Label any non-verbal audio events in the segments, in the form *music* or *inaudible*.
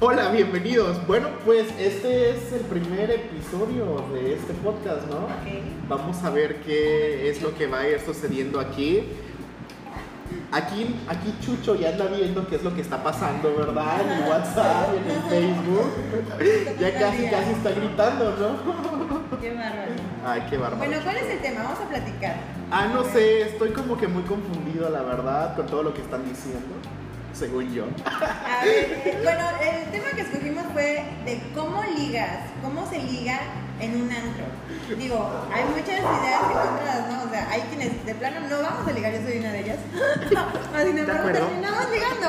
Hola, bienvenidos. Bueno, pues este es el primer episodio de este podcast, ¿no? Vamos a ver qué es lo que va a ir sucediendo aquí. Aquí, aquí Chucho ya anda viendo qué es lo que está pasando, ¿verdad? En el *laughs* WhatsApp, en el Facebook. Ya casi, casi está gritando, ¿no? *laughs* Qué bárbaro. Ay, qué bárbaro. Bueno, ¿cuál es el tema? Vamos a platicar. Ah, no sé, estoy como que muy confundido, la verdad, con todo lo que están diciendo, según yo. A ver, eh, bueno, el tema que escogimos fue de cómo ligas, cómo se liga en un antro. Digo, hay muchas ideas encontradas, ¿no? O sea, hay quienes de plano no vamos a ligar, yo soy una de ellas. *laughs* Mas, sin embargo, terminamos ligando.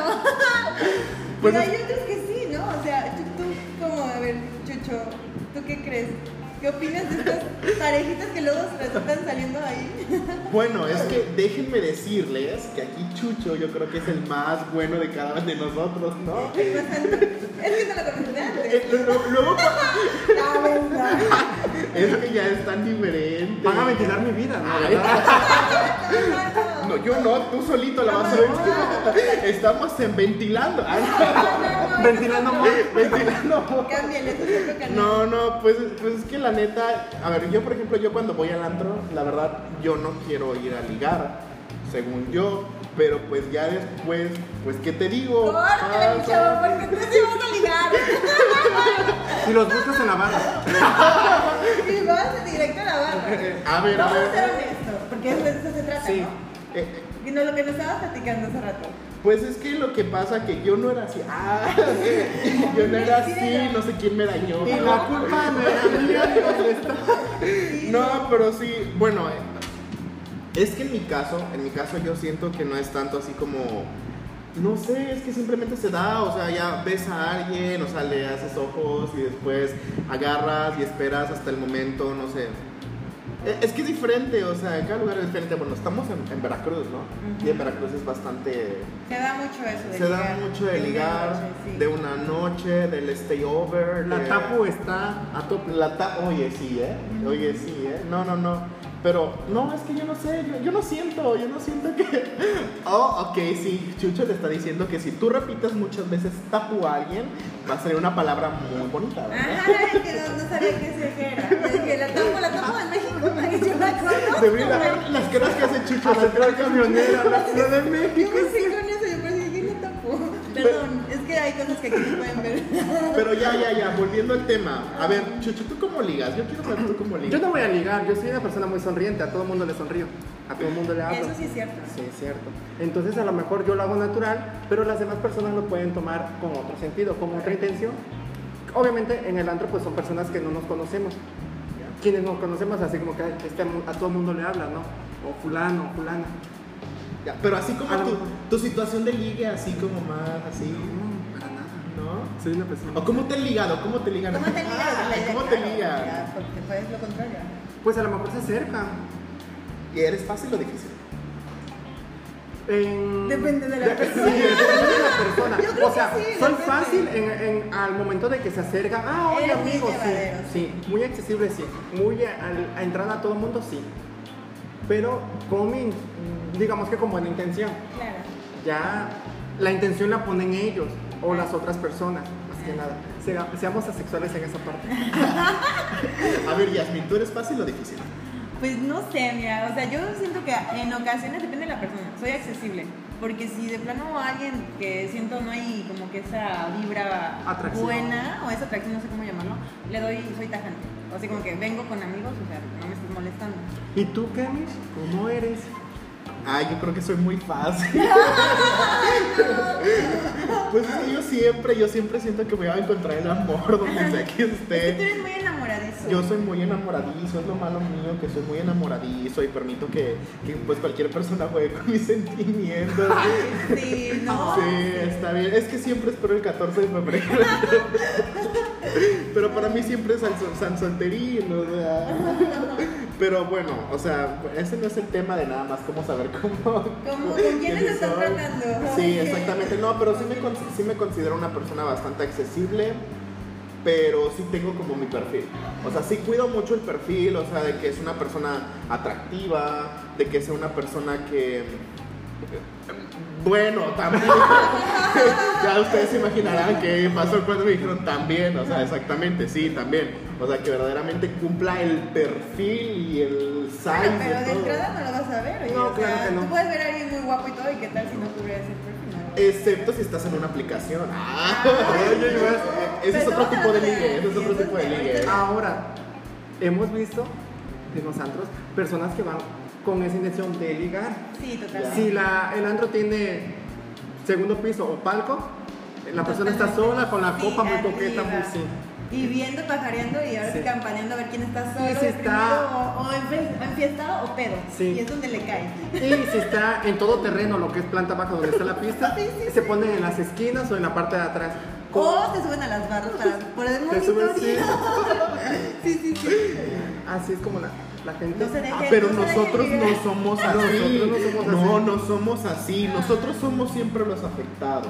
Pues Pero hay otros que sí, ¿no? O sea, tú, tú como, a ver, Chucho, ¿tú qué crees? ¿Qué opinas de estas parejitas que luego resultan saliendo ahí? *laughs* Bueno, es que déjenme decirles que aquí Chucho yo creo que es el más bueno de cada uno de nosotros, ¿no? Es que no lo comenté antes. Eh, lo- Luego La verdad. *laughs* es que ya es tan diferente. Van a ventilar mi vida, ¿no? *laughs* Yo no, tú solito la vas a ver. *laughs* Estamos en ventilando. Ah, *laughs* Ventilando más. ventilando. No, no, pues, pues es que la neta, a ver, yo por ejemplo, yo cuando voy al antro, la verdad, yo no quiero ir a ligar, según yo, pero pues ya después, pues, ¿qué te digo? Córtale, chavo, porque tú sí vas a ligar. *laughs* Si los buscas en la barra. Y vas directo a la barra. A ver, a Vamos a ser ver. honestos, porque de eso se trata, Sí. ¿no? Y no lo que nos estabas platicando hace rato. pues es que lo que pasa que yo no era así, ah, *laughs* yo no era así, no sé quién me dañó. Y la culpa no era mía. No, pero sí, bueno, eh, es que en mi caso, en mi caso yo siento que no es tanto así como, no sé, es que simplemente se da, o sea, ya ves a alguien, o sea, le haces ojos y después agarras y esperas hasta el momento, no sé. Eh, Es que es diferente, o sea, en cada lugar es diferente. Bueno, estamos en, en Veracruz, ¿no? Y en Veracruz es bastante... Se da mucho eso de Se ligar. da mucho de una ligar, noche, sí. de una noche, del stay over. La de- tapu está a tope. la ta oye, sí, ¿eh? Oye, sí, ¿eh? No, no, no. Pero, no, es que yo no sé, yo, yo no siento, yo no siento que... *laughs* Oh, ok, sí, Chucho le está diciendo que si tú repites muchas veces tapu a alguien, va a ser una palabra muy bonita, ¿verdad? Ajá, que no, no sabía qué se era. Yo dije, la tomo, la tomo en México, *laughs* yo la conozco. Debería la- las caras que hace Chucho. La central camionera, la de Yo México. pensé con eso, yo pensé que la tapó. Perdón, que hay cosas que aquí no pueden ver. *laughs* Pero ya, ya, ya, volviendo al tema. A ver, Chucho, ¿tú cómo ligas? Yo quiero saber tú cómo ligas. Yo no voy a ligar, yo soy una persona muy sonriente, a todo el mundo le sonrío, a todo el mundo le hablo. Eso sí es cierto. Sí, es cierto. Entonces a lo mejor yo lo hago natural, pero las demás personas lo pueden tomar con otro sentido, con otra intención. Obviamente en el antro pues son personas que no nos conocemos. Quienes nos conocemos así como que "Ay, este, a todo el mundo le habla, ¿no? O fulano, fulana. Ya, pero así como tu, tu situación de ligue, así como más, así, Soy una persona. ¿O cómo te han ligado? ¿Cómo te ligan? ¿Cómo te ligas? Ay, ¿Cómo te ligan? Porque pues lo contrario. Pues a lo mejor se acercan. ¿Y eres fácil o difícil? En- Depende de la Sí, persona. depende de la persona. Yo creo o sea, que sí, soy depende. fácil en, en- al momento de que se acercan. Ah, oye, amigo, llevadero, sí, sí. Muy accesible, sí. Muy a, al- a entrar a todo el mundo, sí. Pero con mi, digamos que con buena intención. Claro. Ya la intención la ponen ellos o las otras personas, más que nada. Sea- seamos asexuales en esa parte. *laughs* A ver, Yasmin, ¿tú eres fácil o difícil? Pues no sé, mira, o sea, yo siento que en ocasiones depende de la persona, soy accesible, porque si de plano alguien que siento no hay como que esa vibra Atracción. buena o esa atracción, no sé cómo llamarlo, le doy, soy tajante, o así como que vengo con amigos, o sea, no me estés molestando. ¿Y tú, Kemish? ¿Cómo eres? Ay, yo creo que soy muy fácil. *laughs* pues es que yo siempre, yo siempre siento que voy a encontrar el amor donde sea que Es que tú esté. eres muy enamoradizo. Yo soy muy enamoradizo, es lo malo mío, que soy muy enamoradizo y permito que, que, pues cualquier persona juegue con mis *laughs* sentimientos. Sí, no. Sí, está bien. Es que siempre espero el 14 de febrero. *laughs* Pero para mí siempre es San, San o sea. Pero bueno, o sea, ese no es el tema de nada más cómo saber cómo. ¿Cómo? ¿Con *laughs* quiénes soy. tratando? Sí, exactamente. No, pero sí me, sí me considero una persona bastante accesible. Pero sí tengo como mi perfil. O sea, sí cuido mucho el perfil, o sea, de que es una persona atractiva, de que sea una persona que Bueno, también. *laughs* ya ustedes se imaginarán qué pasó cuando me dijeron también, o sea, exactamente, sí, también. O sea, que verdaderamente cumpla el perfil y el size Bueno, pero de todo. entrada no lo vas a ver. oye, No, o sea, claro que no. Tú puedes ver a alguien muy guapo y todo, y qué tal si no cubre ese perfil. No? Excepto si estás en una aplicación. Ah, *laughs* Oye, ese es otro tipo de ligue, ese es otro sí, tipo de ligue. Ahora, hemos visto en los antros personas que van con esa intención de ligar. Sí, totalmente. Si la, el antro tiene segundo piso o palco, la persona está Totalmente. sola con la Sí, copa muy arriba. coqueta, muy sí. Y viendo, pajareando y ahora sí campaneando a ver quién está solo, Y si está- o, o enfiestado o pedo. Sí. Y es donde le cae. Y si está en todo terreno, lo que es planta baja donde está la pista, *laughs* Sí, sí, se pone en las esquinas o en la parte de atrás. O te suben a las barras para *laughs* por el Te suben, sí. *laughs* sí, sí, sí. Así es como la, la gente. No se deje- Ah, pero no se deje nosotros no somos así. Nosotros no somos No, así. no somos así. Nosotros somos siempre los afectados.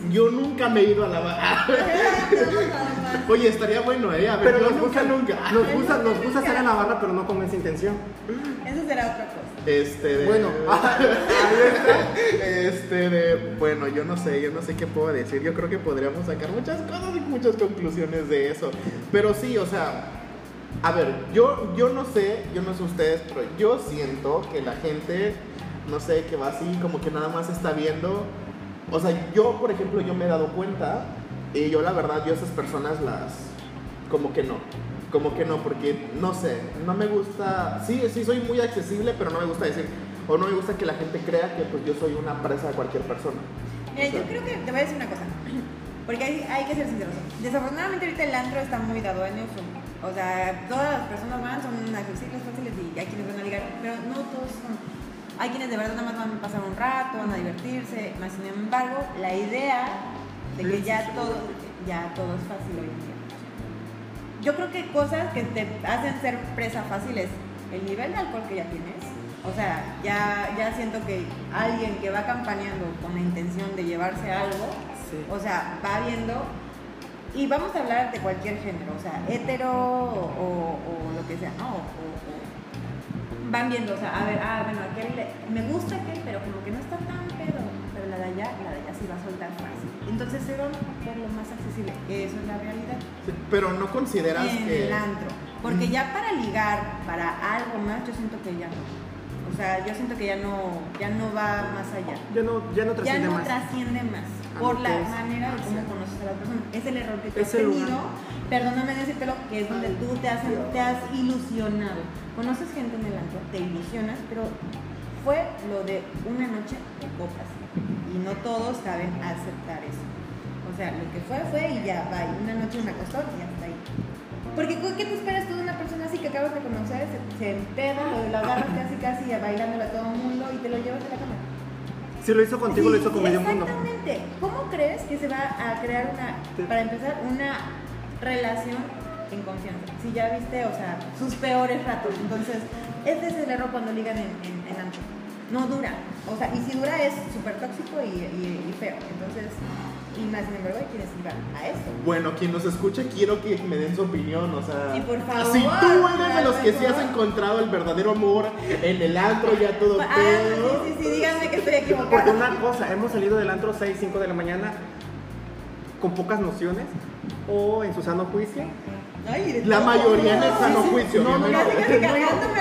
Sí. Yo nunca me he ido a la barra. *laughs* Oye, estaría bueno, ¿eh? A ver, Pero nos nunca, gusta, nunca. nos gusta, nos gusta estar en la barra, pero no con esa intención. Eso será otra cosa. Este de. Bueno. *laughs* Este de. Bueno, yo no sé, yo no sé qué puedo decir. Yo creo que podríamos sacar muchas cosas y muchas conclusiones de eso. Pero sí, o sea. A ver, yo, yo no sé, yo no sé ustedes, pero yo siento que la gente, no sé, que va así, como que nada más está viendo. O sea, yo, por ejemplo, yo me he dado cuenta, y yo la verdad, yo a esas personas las. Como que no. Como que no, porque no sé, no me gusta. Sí, sí, soy muy accesible, pero no me gusta decir. O no me gusta que la gente crea que pues yo soy una presa de cualquier persona. Mira, O sea, yo creo que te voy a decir una cosa. Porque hay, hay que ser sinceros. Desafortunadamente ahorita el antro está muy dado en uso. O sea, todas las personas van, son accesibles, fáciles y hay quienes van a ligar, pero no todos son. Hay quienes de verdad nada más van a pasar un rato, van a divertirse, más sin embargo, la idea de que ya todo, ya todo es fácil hoy en día. Yo creo que cosas que te hacen ser presa fácil es el nivel de alcohol que ya tienes. O sea, ya, ya siento que alguien que va campaneando con la intención de llevarse algo, Sí. o sea, va viendo, y vamos a hablar de cualquier género, o sea, hetero o, o- o lo que sea, ¿no? O- van viendo, o sea, a ver, ah, bueno, aquel le- me gusta aquel, pero como que no está tan pedo, pero la de allá, la de allá sí va a soltar fácil. Entonces se van por lo más accesible, eso es la realidad. sí, Pero no consideras En que. el antro. Porque ya para ligar, para algo más, yo siento que ya no. O sea, yo siento que ya no, ya no va más allá. Ya no, ya no Ya trasciende no más. trasciende más A por la manera de cómo conoces a la persona. Es el error que tú Es has tenido. lugar. Perdóname decírtelo, que es donde tú te has, te has ilusionado. Conoces gente en el antro, te ilusionas, pero fue lo de una noche de copas. Y no todos saben aceptar eso. O sea, lo que fue, fue y ya, va. Una noche me acostó y hasta ahí. Porque ¿qué te esperas tú de una persona así que acabas de conocer? Se, se empeda, lo, lo agarras casi casi a bailándole a todo el mundo y te lo llevas a la cama. Si lo hizo contigo, lo hizo con medio mundo. Exactamente. ¿Cómo crees que se va a crear una, Sí. para empezar, una relación en confianza? Si ya viste, o sea, sus peores ratos. Entonces, ese es el error cuando ligan en, en, en antro. No dura. O sea, y si dura es súper tóxico y, y- y feo. Entonces, y más sin embargo hay quienes iban a eso. Bueno, quien nos escucha, quiero que me den su opinión, o sea. Sí, por favor, Si tú eres de los que sí has encontrado el verdadero amor en el antro, ya todo Ah, pedo. sí, sí, sí, díganme que estoy Porque equivocada. una cosa, hemos salido del antro 6, 5 de la mañana con pocas nociones o en su sano juicio. Ay, La mayoría en el sano Sí, sí. juicio, No, no, obviamente. Casi, casi cargándome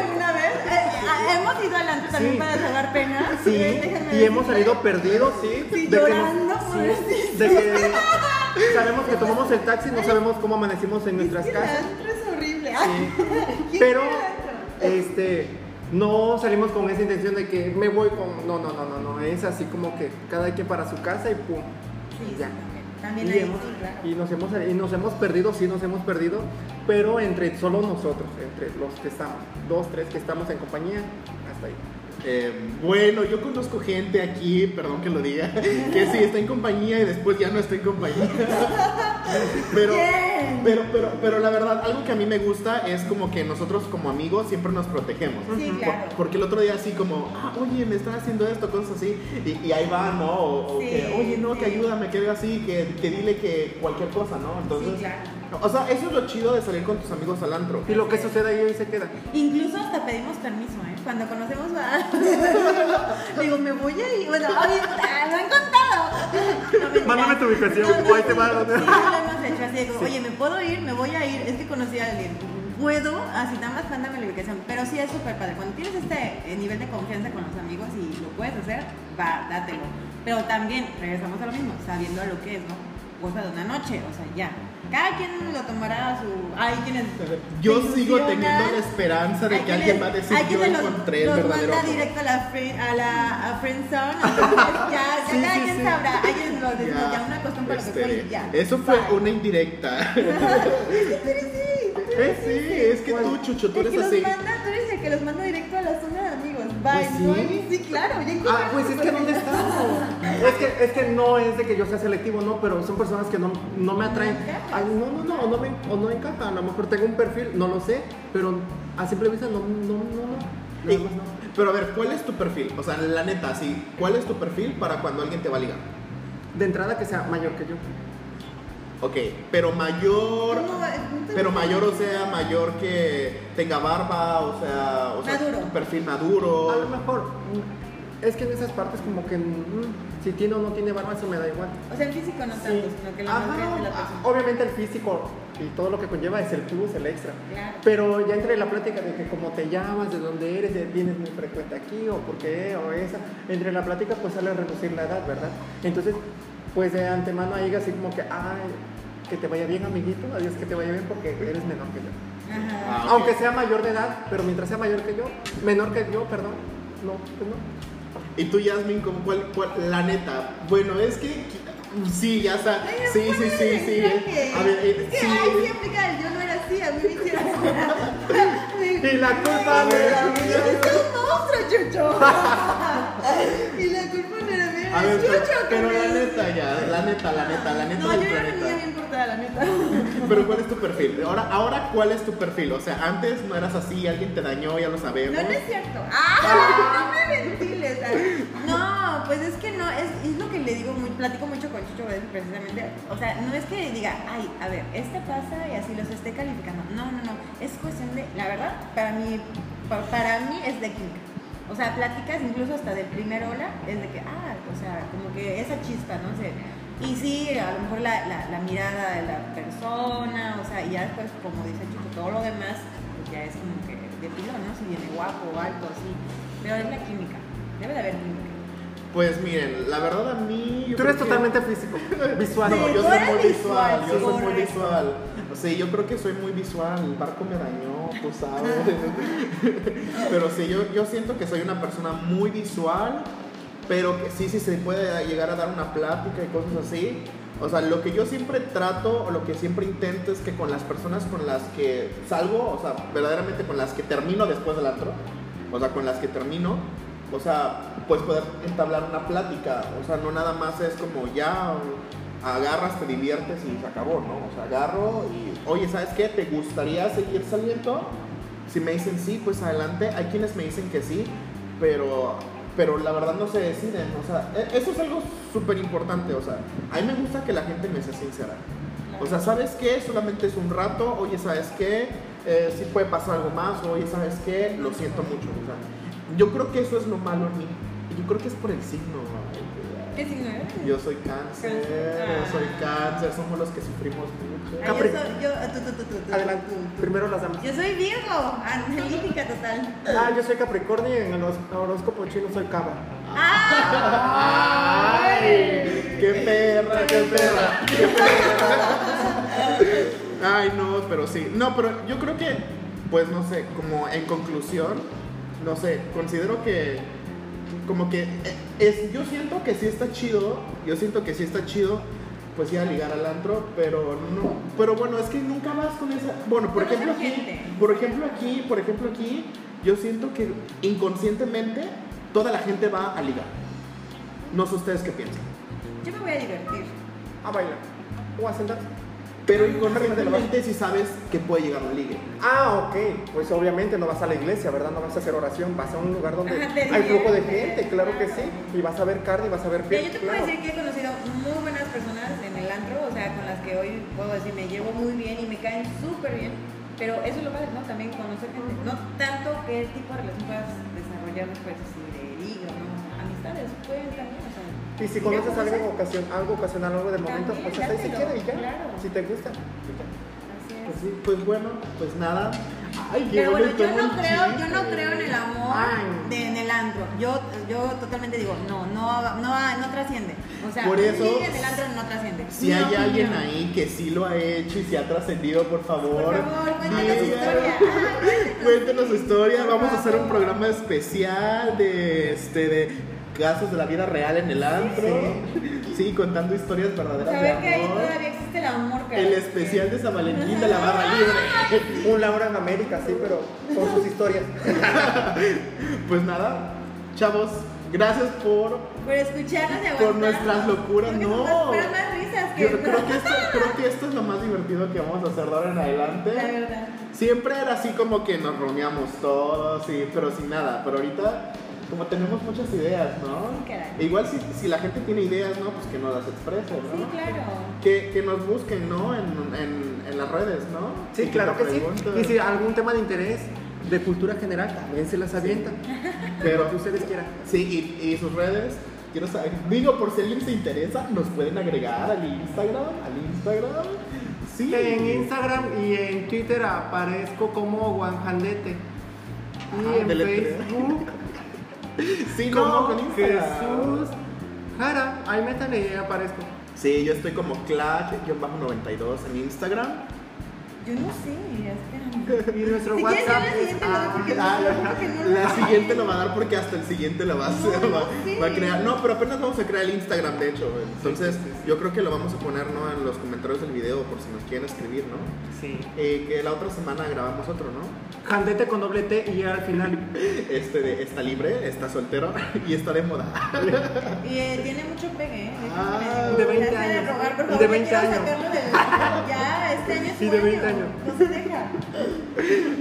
hemos ido al antro también Sí. para salvar penas. Sí, *laughs* déjenme y hemos salido perdidos, sí. Sí, de que llorando, sí, pobrecito. de que sabemos que tomamos el taxi, no sabemos cómo amanecimos en nuestras Es que casas. es horrible. Sí. *laughs* ¿Quién Pero, este, no salimos con esa intención de que me voy con. No, no, no, no, no. Es así como que cada quien para su casa y pum. Sí, ya. Sí, también. También Y, ahí, hemos, sí, claro. y nos hemos, y nos hemos perdido, sí nos hemos perdido, pero entre solo nosotros, entre los que estamos, dos, tres que estamos en compañía, hasta ahí. Eh, bueno, yo conozco gente aquí, perdón que lo diga, *laughs* que sí está en compañía y después ya no está en compañía. *laughs* Pero, pero, pero, pero la verdad, algo que a mí me gusta es como que nosotros como amigos siempre nos protegemos. Sí, Por- claro. Porque el otro día así como, ah, oye, me están haciendo esto, cosas así, y, y ahí va, ¿no? O, que, oye, no, que ayúdame, que algo así, que, que dile que cualquier cosa, ¿no? Entonces, claro. O sea, eso es lo chido de salir con tus amigos al antro. Y lo que sucede ahí, ahí se queda. Incluso hasta pedimos permiso, ¿eh? Cuando conocemos a... *laughs* Digo, me voy a ir. Bueno, oye, me han contado. No. Mándame tu ubicación, o ahí te va. Sí, lo hemos hecho así, como, oye, me puedo ir, me voy a ir. Es que conocí a alguien. Puedo, así nada más mándame la ubicación. Pero sí es súper padre. Cuando tienes este eh, nivel de confianza con los amigos y lo puedes hacer, va, dátelo. Pero también, regresamos a lo mismo, sabiendo a lo que es, ¿no? Cosa de una noche, o sea, ya. Cada quien lo tomará a su. Hay quienes. Yo sigo teniendo la esperanza de que alguien quienes- va a decir yo los- encontré el verdadero manda amor". directo a la, a la a friendzone, entonces ya, ya *laughs* Sí, cada sí, quien sí. sabrá. Hay quienes lo dicen, Ya, ya una costumbre para que este, fue y ya. Eso fue Bye. una indirecta. *laughs* ¿Eh? sí, es que tú, Chucho, tú eres que así. los manda, tú eres el que los manda directo a la zona de amigos. Bye. Pues sí. ¿no? sí, claro. ya Ah, pues es que ¿dónde estamos? Es que, es que no es de que yo sea selectivo, no, pero son personas que no, no me atraen. Ay, no, no, no, o no, me, o no encaja. A lo mejor tengo un perfil, no lo sé, pero a simple vista no, no, no, no. Y- Nada más no. pero a ver, ¿cuál es tu perfil? O sea, la neta, sí, ¿cuál es tu perfil para cuando alguien te va a ligar? De entrada que sea mayor que yo. Ok, pero mayor. Pero mayor, o sea, mayor que tenga barba, o sea, o sea Maduro. un perfil maduro. A lo mejor, es que en esas partes como que mm, si tiene o no tiene barba, eso me da igual. O sea, en físico no tanto, Sí. sino que la Ajá, de la persona. Obviamente el físico y todo lo que conlleva es el plus, el extra. Claro. Pero ya entre la plática de que cómo te llamas, de dónde eres, de vienes muy frecuente aquí o por qué o esa, entre la plática pues sale a reducir la edad, ¿verdad? Entonces, pues de antemano ahí así como que, ay, que te vaya bien amiguito, adiós que te vaya bien porque eres menor que yo. Ajá. Ah, ok. Aunque sea mayor de edad, pero mientras sea mayor que yo, menor que yo, perdón, no, pues no. Y tú, Yasmin, ¿cómo cuál, cuál- la neta? Bueno, es que. Sí, ya está. Ay, Sí, sí, sí, sí. mensaje. A ver, eh, sí. ahí sí yo no era así, a mí me hicieron. *laughs* Y la culpa *laughs* era mía. ¡Es un monstruo, Chucho! *laughs* y la culpa A ver, pero, pero la neta ya, la neta, la neta, la neta No, del yo niña planeta. bien portada, la neta. *laughs* Pero ¿cuál es tu perfil? Ahora, ahora ¿cuál es tu perfil? O sea, antes no eras así, alguien te dañó, ya lo sabemos. No, no es cierto. ¡Ah! *laughs* No me ventiles. ah. No, pues es que no, es, es lo que le digo, muy, platico mucho con Chucho Vélez, precisamente. O sea, no es que diga, ay, a ver, este pasa y así los esté calificando. No, no, no. Es cuestión de, la verdad, para mí, pa- para mí es de química. O sea, pláticas incluso hasta del primer hola, es de que, ah, o sea, como que esa chispa, ¿no? sé y sí, a lo mejor la, la, la mirada de la persona, o sea, y ya después, como dice Chucho, todo lo demás, pues ya es como que de pilón, ¿no? Si viene guapo o alto, así. Pero es la química, debe de haber química. Pues miren, la verdad a mí. Tú eres que- totalmente físico, *laughs* visual. No, yo soy muy visual, visual, yo soy muy visual. O sea, yo creo que soy muy visual, el barco me dañó, tú sabes. *laughs* pero sí, yo, yo siento que soy una persona muy visual, pero que sí, sí se puede llegar a dar una plática y cosas así. O sea, lo que yo siempre trato o lo que siempre intento es que con las personas con las que salgo, o sea, verdaderamente con las que termino después del antro, o sea, con las que termino, o sea, pues poder entablar una plática, o sea, no nada más es como ya agarras, te diviertes y se acabó, ¿no? O sea, agarro y, oye, ¿sabes qué? ¿Te gustaría seguir saliendo? Si me dicen sí, pues adelante. Hay quienes me dicen que sí, pero, pero la verdad no se deciden, o sea, e- eso es algo súper importante, o sea, a mí me gusta que la gente me sea sincera. O sea, ¿sabes qué? Solamente es un rato, oye, ¿sabes qué? Eh, puede pasar algo más, oye, ¿sabes qué? Lo siento mucho, o sea, yo creo que eso es lo malo en mí. Yo creo que es por el signo. ay, ¿Qué signo eres? Yo soy cáncer, yo soy cáncer, somos los que sufrimos mucho. Capri. yo soy, yo, tú, tú, tú, tú, tú, Adelante, primero las damas. Yo soy Virgo, analítica total. Ah, yo soy Capricornio y en el horóscopo chino soy Cabra. ¡Ay! ¡Qué perra, qué perra! ¡Qué perra! Ay, no, pero sí. No, pero yo creo que, pues no sé, como en conclusión, no sé, considero que, como que, es, yo siento que sí está chido, yo siento que sí está chido, pues ir a ligar al antro, pero no, pero bueno, es que nunca vas con esa, bueno, por ejemplo aquí, por ejemplo aquí, por ejemplo aquí, yo siento que inconscientemente toda la gente va a ligar. No sé ustedes qué piensan. Yo me voy a divertir. A bailar. O a sentarse. Pero inconscientemente si sabes que puede llegar un ligue. Ah, ok. Pues obviamente no vas a la iglesia, ¿verdad? No vas a hacer oración, vas a un lugar donde *laughs* Ajá, hay flujo de gente, claro que sí. Y vas a ver carne y vas a ver piel. yo te puedo claro. decir que he conocido muy buenas personas en el antro, o sea, con las que hoy puedo decir me llevo muy bien y me caen súper bien. Pero eso es lo padre, ¿no? También conocer gente. No tanto qué tipo de relación puedas desarrollar después, si de liga o no. Amistades pueden también, o sea. Y si conoces algo, ocasión, algo ocasional, algo del momento, También, pues hasta ahí se queda y ya. claro. Si te gusta. Así es. Pues sí, pues bueno, pues nada. Ay, Pero bueno, yo no creo, yo no creo en el amor de, en el antro. Yo, yo totalmente digo, no, no, no, no trasciende. O sea, Por eso, ligue en el antro no trasciende. Si hay alguien ahí que sí lo ha hecho y se ha trascendido, por favor, Por favor, cuéntanos su historia. Ah, cuéntanos. Cuéntenos su historia. Vamos a hacer un programa especial de este de casos de la vida real en el antro. Sí, contando historias verdaderas de Saber que ahí todavía existe el amor, cara. El especial de San Valentín de la barra *laughs* libre. Un Laura en América, sí, pero con sus historias. *laughs* Pues nada, chavos, gracias por Por escucharnos y por nuestras locuras, Porque no. más risas que. Yo creo que, esto, creo que esto es lo más divertido que vamos a hacer de ahora en adelante. La verdad. Siempre era así como que nos reuníamos todos, y, pero sin nada. Pero ahorita, como tenemos muchas ideas, ¿no? Sí, caray. Igual si, si la gente tiene ideas, ¿no? Pues que nos las exprese, ¿no? Sí, claro. Que, que nos busquen, ¿no? En, en, en las redes, ¿no? Sí, Y claro nos que sí. Y si algún tema de interés de cultura general, también se las avientan. *laughs* Pero Pero que ustedes quieran. Sí, y, y sus redes, quiero saber. Digo, por si alguien se interesa, nos pueden agregar al Instagram. Al Instagram. Sí. En Instagram y en Twitter aparezco como Juanjandete. Y Ah, en. Facebook *laughs* *laughs* Sí, no, como con Instagram. Jesús Jara. Ahí métanle y aparezco. Sí, yo estoy como Clash-92 en Instagram. Yo no sé, espérame. Y nuestro WhatsApp es Ah, lo la siguiente lo va a dar porque hasta el siguiente lo va a hacer. No, va, a crear. No, pero apenas vamos a crear el Instagram, de hecho. Entonces, yo creo que lo vamos a poner ¿no? en los comentarios del video por si nos quieren escribir, ¿no? Sí. Eh, que la otra semana grabamos otro, ¿no? Jandete con doble T y ya al final. *laughs* Este de está libre, está soltero y está de moda. Y eh, tiene mucho pegue, ¿eh? Ah, de 20 Ya se años. rogar, por Y favor, de ya 20 quiero años. sacarlo del- Ya, este año es su de 20 año. años. No se deja.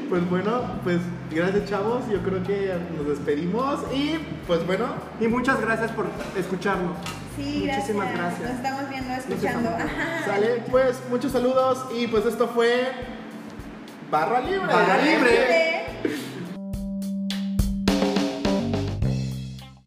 Pues bueno, pues gracias chavos. Yo creo que nos despedimos y pues bueno, Y muchas gracias por escucharnos. Sí, gracias. Muchísimas gracias. Nos estamos viendo, escuchando. estamos sale. Pues muchos saludos y pues esto fue Barra Libre. Barra. Libre.